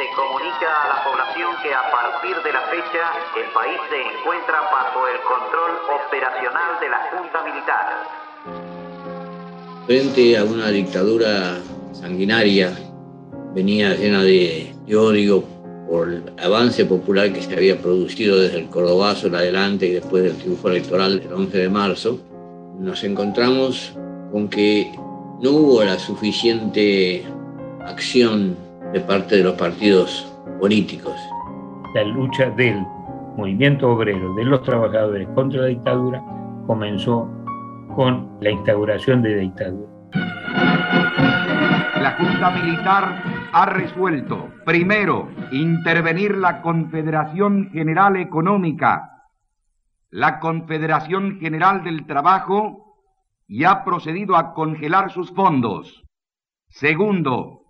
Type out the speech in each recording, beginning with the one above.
se comunica a la población que a partir de la fecha el país se encuentra bajo el control operacional de la Junta Militar. Frente a una dictadura sanguinaria, venía llena de, odio por el avance popular que se había producido desde el Cordobazo en adelante y después del triunfo electoral del 11 de marzo, nos encontramos con que no hubo la suficiente acción de parte de los partidos políticos. La lucha del movimiento obrero, de los trabajadores contra la dictadura, comenzó con la instauración de la dictadura. La Junta Militar ha resuelto, primero, intervenir la Confederación General Económica, la Confederación General del Trabajo, y ha procedido a congelar sus fondos. Segundo,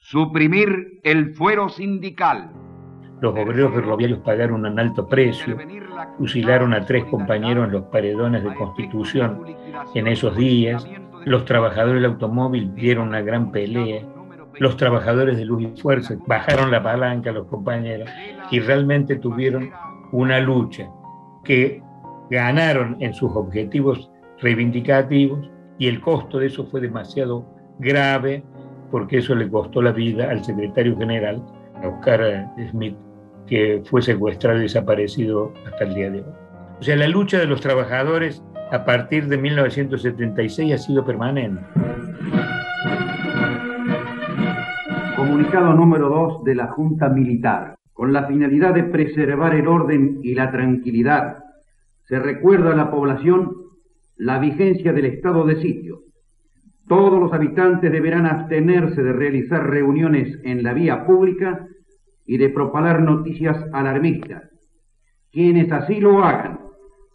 suprimir el fuero sindical. Los obreros ferroviarios pagaron un alto precio, fusilaron a tres compañeros en los paredones de Constitución en esos días, los trabajadores del automóvil dieron una gran pelea, los trabajadores de luz y fuerza bajaron la palanca a los compañeros y realmente tuvieron una lucha que ganaron en sus objetivos reivindicativos y el costo de eso fue demasiado grave porque eso le costó la vida al secretario general, Oscar Smith, que fue secuestrado y desaparecido hasta el día de hoy. O sea, la lucha de los trabajadores a partir de 1976 ha sido permanente. Comunicado número 2 de la Junta Militar. Con la finalidad de preservar el orden y la tranquilidad, se recuerda a la población la vigencia del estado de sitio, todos los habitantes deberán abstenerse de realizar reuniones en la vía pública y de propalar noticias alarmistas. Quienes así lo hagan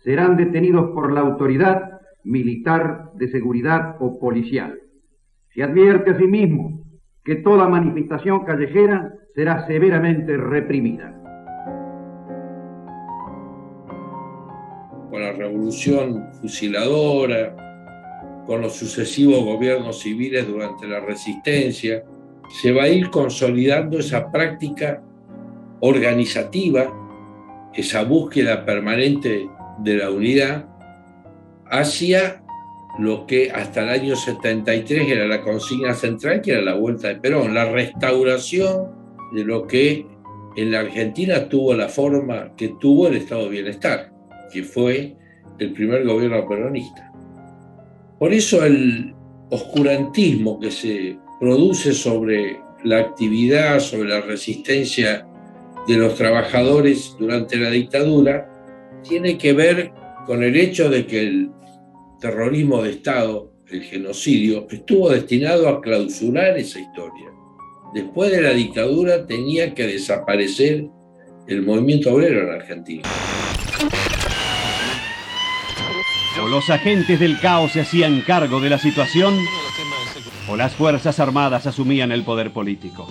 serán detenidos por la autoridad militar de seguridad o policial. Se advierte asimismo que toda manifestación callejera será severamente reprimida. Con la revolución fusiladora, con los sucesivos gobiernos civiles durante la resistencia, se va a ir consolidando esa práctica organizativa, esa búsqueda permanente de la unidad hacia lo que hasta el año 73 era la consigna central, que era la vuelta de Perón, la restauración de lo que en la Argentina tuvo la forma que tuvo el estado de bienestar, que fue el primer gobierno peronista. Por eso el oscurantismo que se produce sobre la actividad, sobre la resistencia de los trabajadores durante la dictadura, tiene que ver con el hecho de que el terrorismo de Estado, el genocidio, estuvo destinado a clausurar esa historia. Después de la dictadura tenía que desaparecer el movimiento obrero en Argentina. Los agentes del caos se hacían cargo de la situación, o las Fuerzas Armadas asumían el poder político.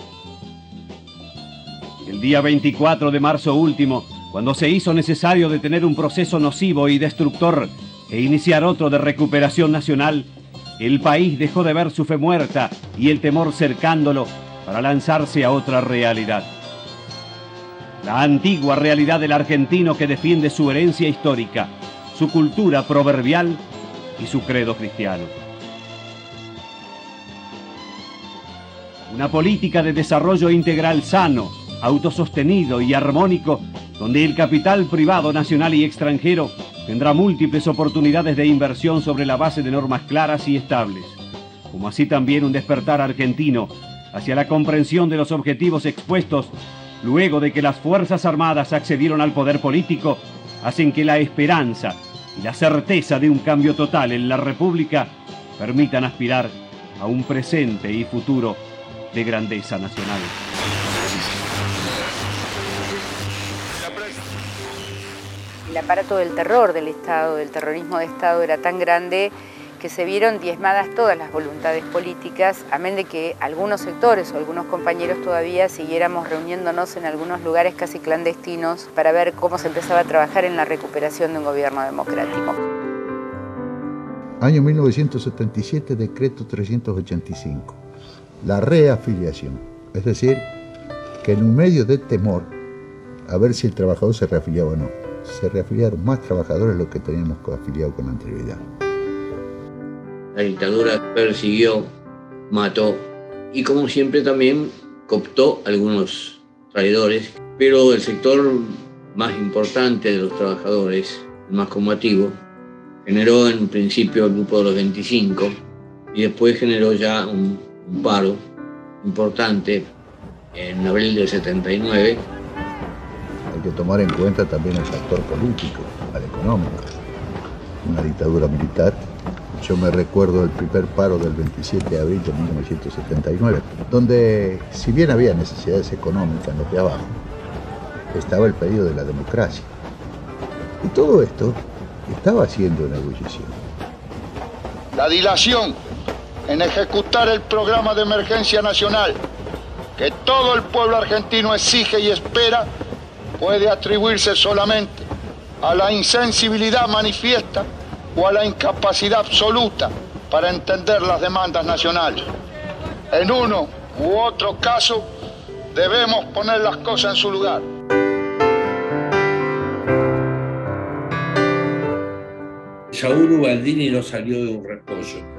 El día 24 de marzo último, cuando se hizo necesario detener un proceso nocivo y destructor e iniciar otro de recuperación nacional, el país dejó de ver su fe muerta y el temor cercándolo para lanzarse a otra realidad. La antigua realidad del argentino que defiende su herencia histórica, su cultura proverbial y su credo cristiano. Una política de desarrollo integral sano, autosostenido y armónico, donde el capital privado nacional y extranjero tendrá múltiples oportunidades de inversión sobre la base de normas claras y estables, como así también un despertar argentino hacia la comprensión de los objetivos expuestos luego de que las Fuerzas Armadas accedieron al poder político hacen que la esperanza y la certeza de un cambio total en la República permitan aspirar a un presente y futuro de grandeza nacional. El aparato del terror del Estado, del terrorismo de Estado, era tan grande que se vieron diezmadas todas las voluntades políticas, amén de que algunos sectores o algunos compañeros todavía siguiéramos reuniéndonos en algunos lugares casi clandestinos para ver cómo se empezaba a trabajar en la recuperación de un gobierno democrático. Año 1977, decreto 385. La reafiliación, es decir, que en un medio de temor a ver si el trabajador se reafiliaba o no, se reafiliaron más trabajadores de los que teníamos afiliados con anterioridad. La dictadura persiguió, mató y como siempre también cooptó algunos traidores, pero el sector más importante de los trabajadores, el más combativo, generó en principio el grupo de los 25 y después generó ya un, paro importante en abril del 79. Hay que tomar en cuenta también el factor político, el económico. Una dictadura militar yo me recuerdo el primer paro del 27 de abril de 1979, donde si bien había necesidades económicas en los de abajo, estaba el periodo de la democracia. Y todo esto estaba haciendo una ebullición. La dilación en ejecutar el programa de emergencia nacional que todo el pueblo argentino exige y espera puede atribuirse solamente a la insensibilidad manifiesta o a la incapacidad absoluta para entender las demandas nacionales. En uno u otro caso, debemos poner las cosas en su lugar. Saúl Ubaldini no salió de un repollo.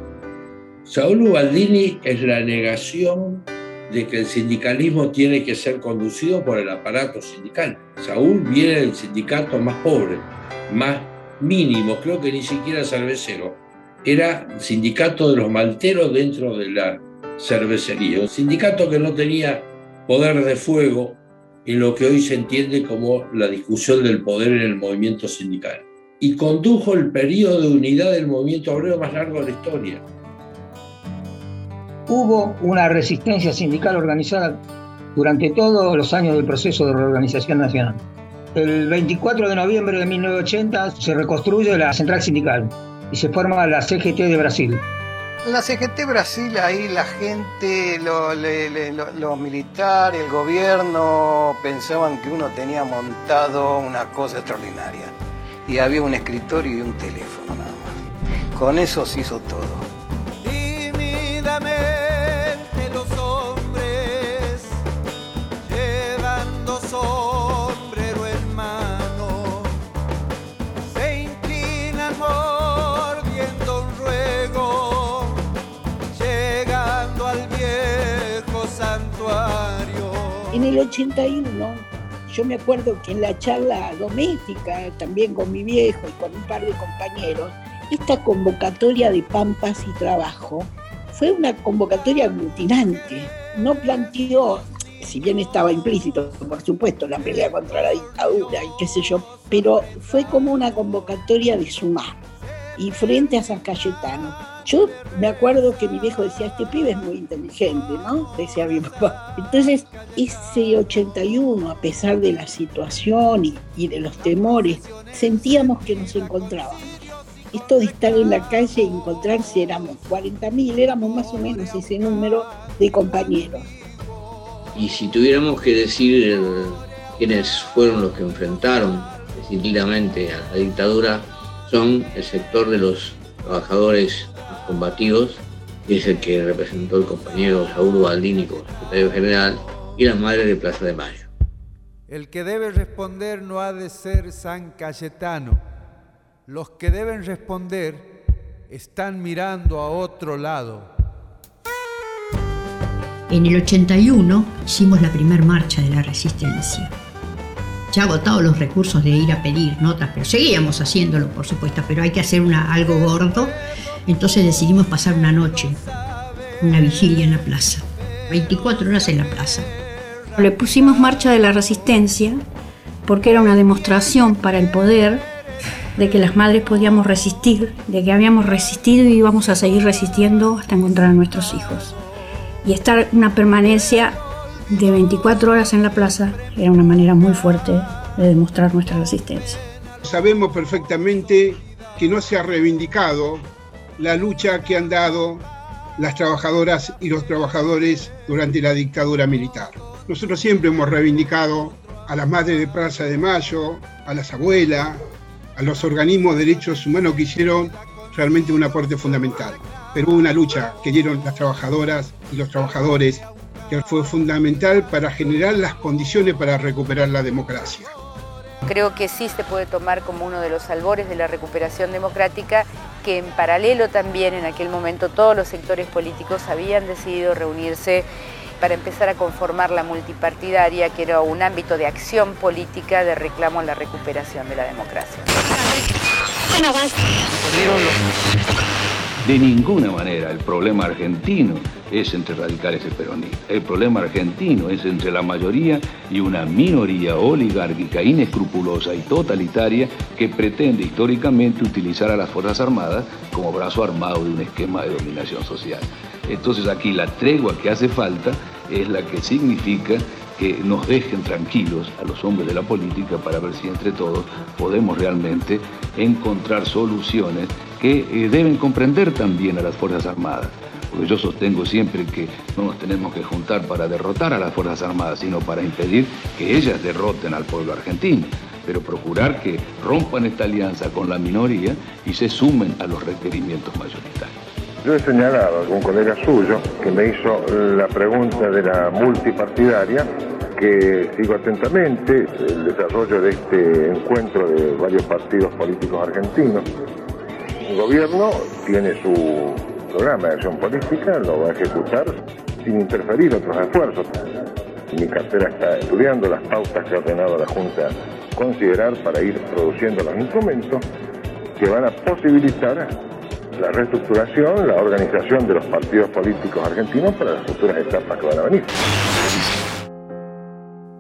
Saúl Ubaldini es la negación de que el sindicalismo tiene que ser conducido por el aparato sindical. Saúl viene del sindicato más pobre, más mínimo, creo que ni siquiera cervecero. Era sindicato de los malteros dentro de la cervecería, un sindicato que no tenía poder de fuego en lo que hoy se entiende como la discusión del poder en el movimiento sindical. Y condujo el periodo de unidad del movimiento obrero más largo de la historia. Hubo una resistencia sindical organizada durante todos los años del proceso de reorganización nacional. El 24 de noviembre de 1980 se reconstruye la central sindical y se forma la CGT de Brasil. La CGT Brasil ahí la gente, los militares, el gobierno pensaban que uno tenía montado una cosa extraordinaria. Y había un escritorio y un teléfono nada más. Con eso se hizo todo. El 81 yo me acuerdo que en la charla doméstica, también con mi viejo y con un par de compañeros, esta convocatoria de Pampas y Trabajo fue una convocatoria aglutinante. No planteó, si bien estaba implícito, por supuesto, la pelea contra la dictadura y qué sé yo, pero fue como una convocatoria de sumar. Y frente a San Cayetano, yo me acuerdo que mi viejo decía, este pibe es muy inteligente, ¿no? Decía mi papá. Entonces, ese 81, a pesar de la situación y, de los temores, sentíamos que nos encontrábamos esto de estar en la calle y encontrarse, éramos 40.000, éramos más o menos ese número de compañeros. Y si tuviéramos que decir eh, quiénes fueron los que enfrentaron decididamente a la dictadura, son el sector de los trabajadores y es el que representó el compañero Saúl Baldini como secretario general, y las madres de Plaza de Mayo. El que debe responder no ha de ser San Cayetano, los que deben responder están mirando a otro lado. En el 81 hicimos la primer marcha de la resistencia. Ya agotados los recursos de ir a pedir notas, pero seguíamos haciéndolo, por supuesto, pero hay que hacer una, algo gordo. Entonces decidimos pasar una noche, una vigilia en la plaza. 24 horas en la plaza. Le pusimos marcha de la resistencia porque era una demostración para el poder de que las madres podíamos resistir, de que habíamos resistido y íbamos a seguir resistiendo hasta encontrar a nuestros hijos. Y estar una permanencia de 24 horas en la plaza era una manera muy fuerte de demostrar nuestra resistencia. Sabemos perfectamente que no se ha reivindicado la lucha que han dado las trabajadoras y los trabajadores durante la dictadura militar. Nosotros siempre hemos reivindicado a las madres de Plaza de Mayo, a las abuelas, a los organismos de derechos humanos que hicieron realmente un aporte fundamental. Pero una lucha que dieron las trabajadoras y los trabajadores que fue fundamental para generar las condiciones para recuperar la democracia. Creo que sí se puede tomar como uno de los albores de la recuperación democrática, que en paralelo también en aquel momento todos los sectores políticos habían decidido reunirse para empezar a conformar la multipartidaria, que era un ámbito de acción política de reclamo a la recuperación de la democracia. De ninguna manera el problema argentino es entre radicales y peronistas. El problema argentino es entre la mayoría y una minoría oligárquica, inescrupulosa y totalitaria que pretende históricamente utilizar a las Fuerzas Armadas como brazo armado de un esquema de dominación social. Entonces aquí la tregua que hace falta es la que significa que nos dejen tranquilos a los hombres de la política para ver si entre todos podemos realmente encontrar soluciones que eh, deben comprender también a las Fuerzas Armadas. Porque yo sostengo siempre que no nos tenemos que juntar para derrotar a las Fuerzas Armadas, sino para impedir que ellas derroten al pueblo argentino pero procurar que rompan esta alianza con la minoría y se sumen a los requerimientos mayoritarios. Yo he señalado a algún colega suyo que me hizo la pregunta de la multipartidaria, que sigo atentamente el desarrollo de este encuentro de varios partidos políticos argentinos. El gobierno tiene su programa de acción política, lo va a ejecutar sin interferir otros esfuerzos. Mi cartera está estudiando las pautas que ha ordenado la Junta considerar para ir produciendo los instrumentos que van a posibilitar la reestructuración, la organización de los partidos políticos argentinos para las futuras etapas que van a venir.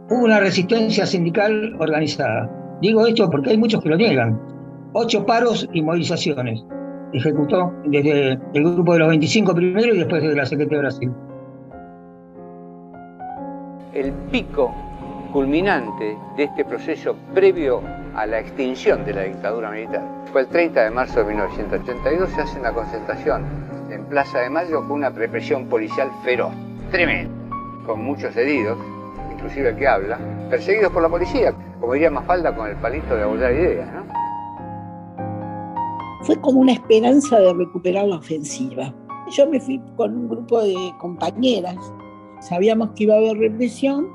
Hubo una resistencia sindical organizada. Digo esto porque hay muchos que lo niegan. Ocho paros y movilizaciones ejecutó desde el grupo de los 25 primero y después desde la Secretaría de Brasil. El pico culminante de este proceso previo a la extinción de la dictadura militar. Fue el 30 de marzo de 1982, se hace una concentración en Plaza de Mayo con una represión policial feroz, tremenda, con muchos heridos, inclusive el que habla, perseguidos por la policía, como diría Mafalda con el palito de abordar ideas. ¿no? Fue como una esperanza de recuperar la ofensiva. Yo me fui con un grupo de compañeras, sabíamos que iba a haber represión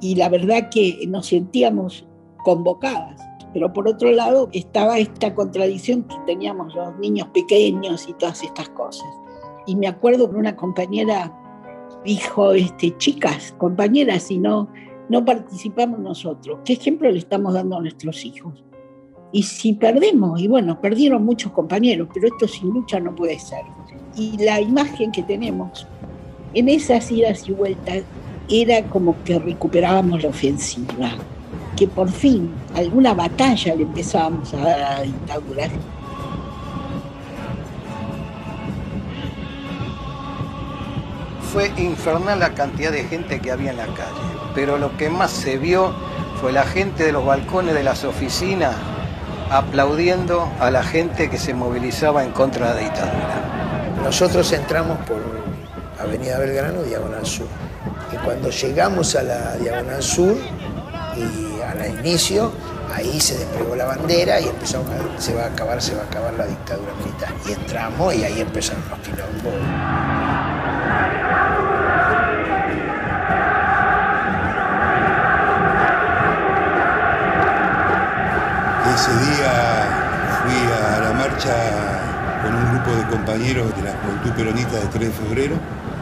y la verdad que nos sentíamos convocadas. Pero por otro lado estaba esta contradicción que teníamos los niños pequeños y todas estas cosas. Y me acuerdo que una compañera dijo, este, chicas, compañeras, si no, no participamos nosotros, ¿qué ejemplo le estamos dando a nuestros hijos? Y si perdemos, y bueno, perdieron muchos compañeros, pero esto sin lucha no puede ser. Y la imagen que tenemos en esas idas y vueltas era como que recuperábamos la ofensiva, que por fin alguna batalla le empezábamos a dar a la. Fue infernal la cantidad de gente que había en la calle, pero lo que más se vio fue la gente de los balcones de las oficinas aplaudiendo a la gente que se movilizaba en contra de la dictadura. Nosotros entramos por Avenida Belgrano, Diagonal Sur. Y cuando llegamos a la Diagonal Sur y al inicio, ahí se desplegó la bandera y empezó a, se va a acabar, se va a acabar la dictadura militar. Y entramos y ahí empezaron los quilombos. Marcha con un grupo de compañeros de la Juventud Peronista de 3 de febrero.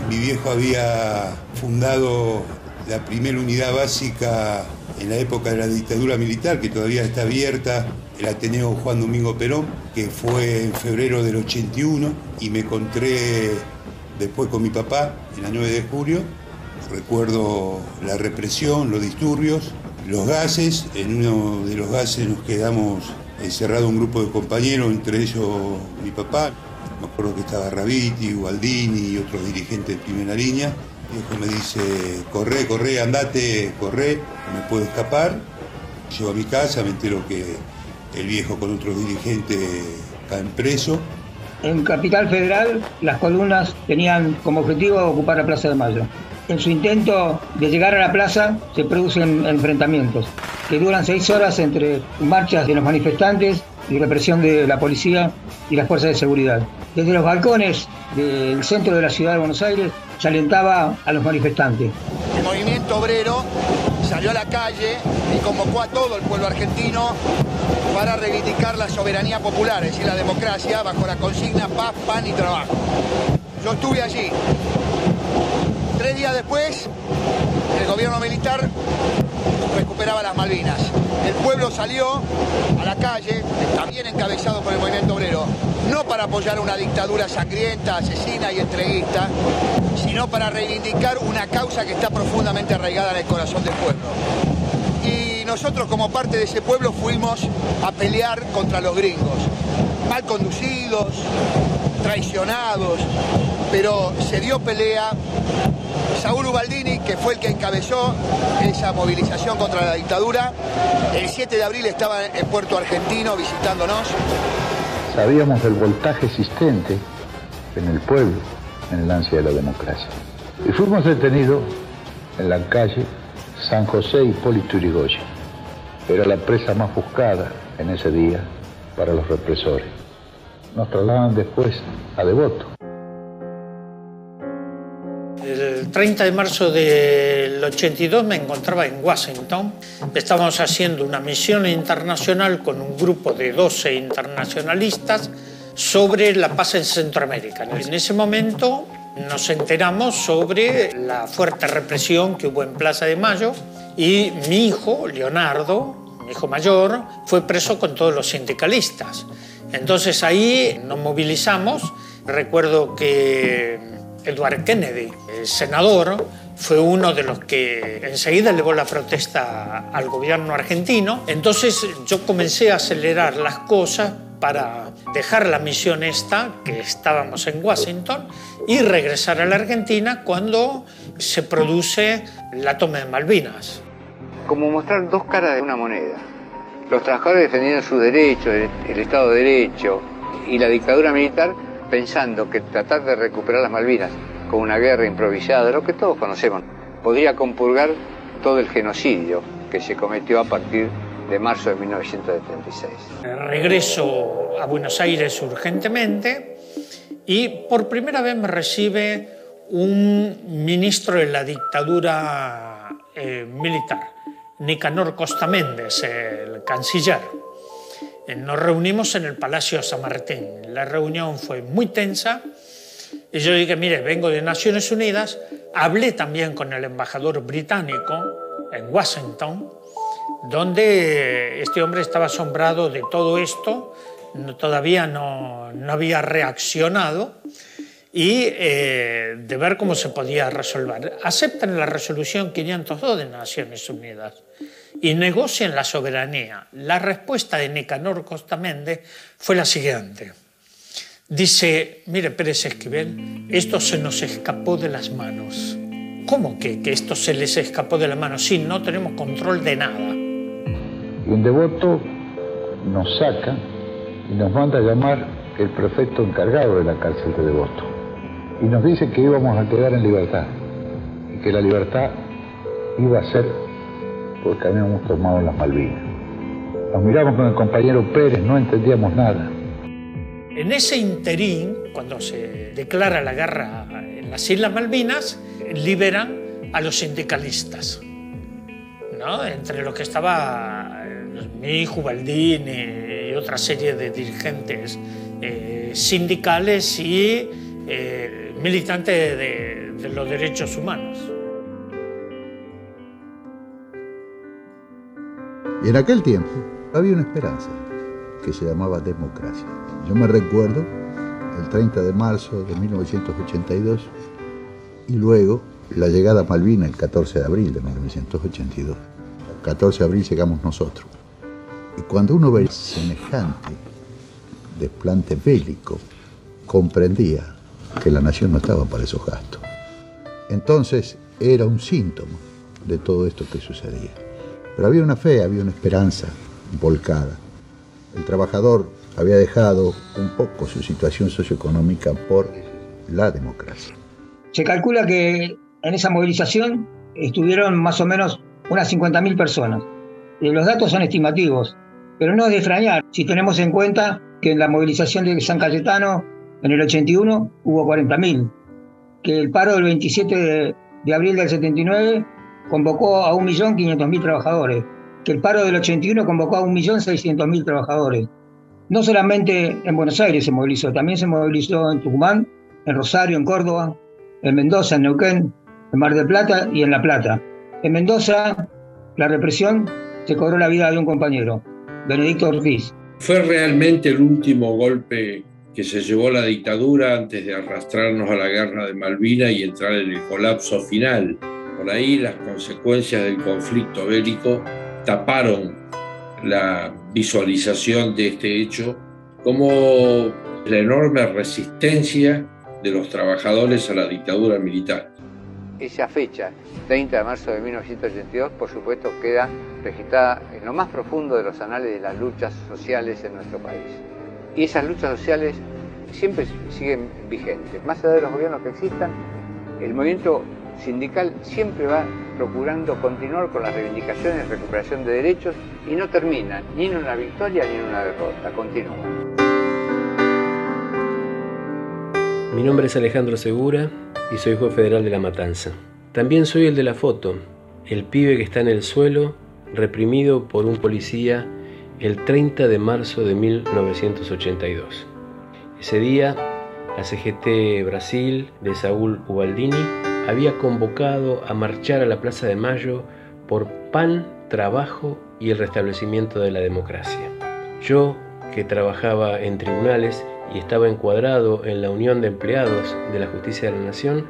Mi viejo había fundado la primera unidad básica en la época de la dictadura militar, que todavía está abierta, el Ateneo Juan Domingo Perón, que fue en febrero del 81, y me encontré después con mi papá en la 9 de julio. Recuerdo la represión, los disturbios, los gases. En uno de los gases nos quedamos encerrado un grupo de compañeros, entre ellos mi papá. Me acuerdo que estaba Raviti, Gualdini y otros dirigentes de primera línea. Mi hijo me dice, corre, corre, andate, corre, no me puedo escapar. Llego a mi casa, me entero que el viejo con otros dirigentes caen preso. En Capital Federal, las columnas tenían como objetivo ocupar la Plaza de Mayo. En su intento de llegar a la plaza se producen enfrentamientos que duran seis horas entre marchas de los manifestantes y represión de la policía y las fuerzas de seguridad. Desde los balcones del centro de la ciudad de Buenos Aires se alentaba a los manifestantes. El movimiento obrero salió a la calle y convocó a todo el pueblo argentino para reivindicar la soberanía popular, es decir, la democracia, bajo la consigna paz, pan y trabajo. Yo estuve allí. Tres días después, el gobierno militar recuperaba las Malvinas. El pueblo salió a la calle, también encabezado por el movimiento obrero, no para apoyar una dictadura sangrienta, asesina y entreguista, sino para reivindicar una causa que está profundamente arraigada en el corazón del pueblo. Y nosotros como parte de ese pueblo fuimos a pelear contra los gringos, mal conducidos, traicionados, pero se dio pelea. Saúl Ubaldini, que fue el que encabezó esa movilización contra la dictadura, el 7 de abril estaba en Puerto Argentino visitándonos. Sabíamos del voltaje existente en el pueblo en el ansia de la democracia. Y fuimos detenidos en la calle San José Hipólito Yrigoyen. Era la presa más buscada en ese día para los represores. Nos trasladaban después a Devoto. El 30 de marzo del 82 me encontraba en Washington. Estábamos haciendo una misión internacional con un grupo de 12 internacionalistas sobre la paz en Centroamérica. En ese momento nos enteramos sobre la fuerte represión que hubo en Plaza de Mayo y mi hijo, Leonardo, mi hijo mayor, fue preso con todos los sindicalistas. Entonces ahí nos movilizamos. Recuerdo que Edward Kennedy, el senador, fue uno de los que enseguida elevó la protesta al gobierno argentino. Entonces yo comencé a acelerar las cosas para dejar la misión esta, que estábamos en Washington, y regresar a la Argentina cuando se produce la toma de Malvinas. Como mostrar dos caras de una moneda. Los trabajadores defendiendo sus derechos, el Estado de Derecho y la dictadura militar pensando que tratar de recuperar las Malvinas con una guerra improvisada, lo que todos conocemos, podría compurgar todo el genocidio que se cometió a partir de marzo de 1976. Regreso a Buenos Aires urgentemente y por primera vez me recibe un ministro de la dictadura eh, militar, Nicanor Costa Méndez, el canciller. Eh, nos reunimos en el Palacio San Martín. La reunión fue muy tensa y yo dije, mire, vengo de Naciones Unidas. Hablé también con el embajador británico en Washington, donde este hombre estaba asombrado de todo esto, todavía no, no, había reaccionado y eh, de ver cómo se podía resolver. Aceptan la resolución 502 de Naciones Unidas y negocian la soberanía. La respuesta de Nicanor Costamende fue la siguiente. Dice, mire Pérez Esquivel, esto se nos escapó de las manos. ¿Cómo que, que esto se les escapó de las manos? Sí, no tenemos control de nada. Y un devoto nos saca y nos manda a llamar el prefecto encargado de la cárcel de Devoto. Y nos dice que íbamos a quedar en libertad y que la libertad iba a ser porque habíamos tomado las Malvinas. Nos miramos con el compañero Pérez, no entendíamos nada. En ese interín, cuando se declara la guerra en las Islas Malvinas, liberan a los sindicalistas, ¿no? entre los que estaba eh, mi hijo Baldini y otra serie de dirigentes eh, sindicales y eh, militantes de, de los derechos humanos. En aquel tiempo había una esperanza que se llamaba democracia. Yo me recuerdo el 30 de marzo de 1982 y luego la llegada a Malvinas el 14 de abril de 1982. El 14 de abril llegamos nosotros. Y cuando uno ve semejante desplante bélico, comprendía que la nación no estaba para esos gastos. Entonces era un síntoma de todo esto que sucedía. Pero había una fe, había una esperanza volcada. El trabajador había dejado un poco su situación socioeconómica por la democracia. Se calcula que en esa movilización estuvieron más o menos unas 50.000 personas. Y los datos son estimativos, pero no es de extrañar si tenemos en cuenta que en la movilización de San Cayetano en el 81 hubo 40.000, que el paro del 27 de, de abril del 79 convocó a 1.500.000 trabajadores, que el paro del 81 convocó a 1.600.000 trabajadores. No solamente en Buenos Aires se movilizó, también se movilizó en Tucumán, en Rosario, en Córdoba, en Mendoza, en Neuquén, en Mar del Plata y en La Plata. En Mendoza, la represión se cobró la vida de un compañero, Benedicto Ortiz. Fue realmente el último golpe que se llevó la dictadura antes de arrastrarnos a la guerra de Malvinas y entrar en el colapso final. Por ahí las consecuencias del conflicto bélico taparon la visualización de este hecho como la enorme resistencia de los trabajadores a la dictadura militar. Esa fecha, 30 de marzo de 1982, por supuesto queda registrada en lo más profundo de los anales de las luchas sociales en nuestro país. Y esas luchas sociales siempre siguen vigentes. Más allá de los gobiernos que existan, el movimiento sindical siempre va procurando continuar con las reivindicaciones de recuperación de derechos y no termina ni en una victoria ni en una derrota, continúa. Mi nombre es Alejandro Segura y soy juez federal de La Matanza. También soy el de la foto, el pibe que está en el suelo, reprimido por un policía el 30 de marzo de 1982. Ese día, la CGT Brasil de Saúl Ubaldini había convocado a marchar a la Plaza de Mayo por pan, trabajo y el restablecimiento de la democracia. Yo, que trabajaba en tribunales y estaba encuadrado en la Unión de Empleados de la Justicia de la Nación,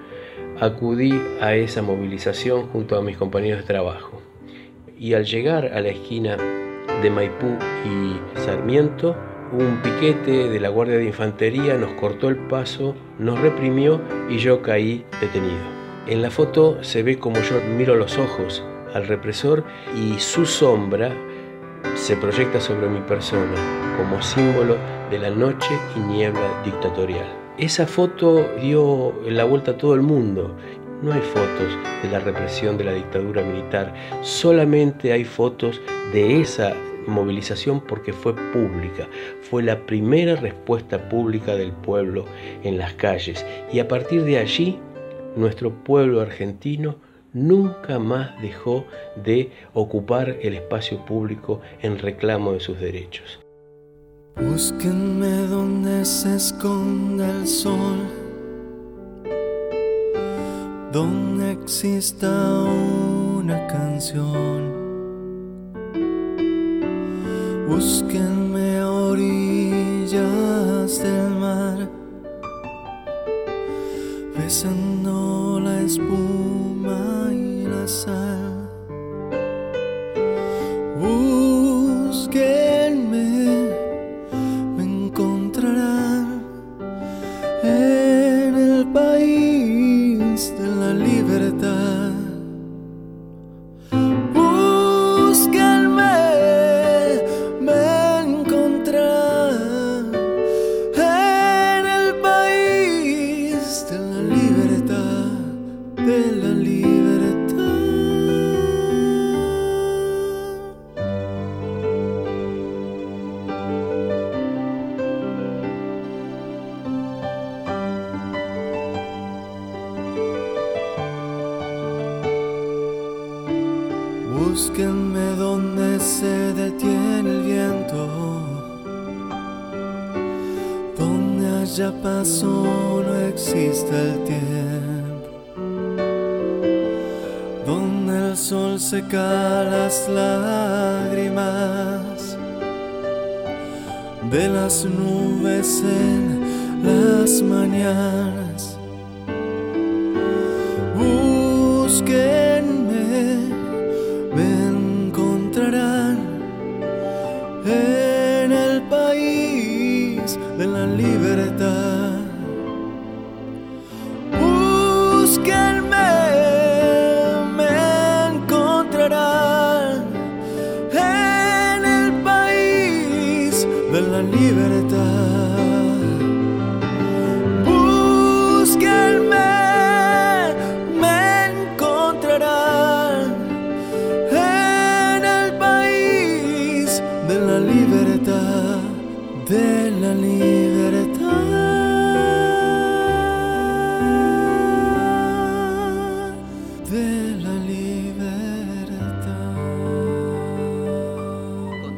acudí a esa movilización junto a mis compañeros de trabajo. Y al llegar a la esquina de Maipú y Sarmiento, un piquete de la Guardia de Infantería nos cortó el paso, nos reprimió y yo caí detenido. En la foto se ve como yo miro los ojos al represor y su sombra se proyecta sobre mi persona como símbolo de la noche y niebla dictatorial. Esa foto dio la vuelta a todo el mundo. No hay fotos de la represión de la dictadura militar, solamente hay fotos de esa movilización porque fue pública, fue la primera respuesta pública del pueblo en las calles y a partir de allí nuestro pueblo argentino nunca más dejó de ocupar el espacio público en reclamo de sus derechos. Búsquenme donde se esconda el sol, donde exista una canción. Búsquenme a orillas del mar besando la espuma Búsquenme donde se detiene el viento, donde haya paso no existe el tiempo, donde el sol seca las lágrimas. De las nubes en las mañanas. De la libertad. Búsquenme,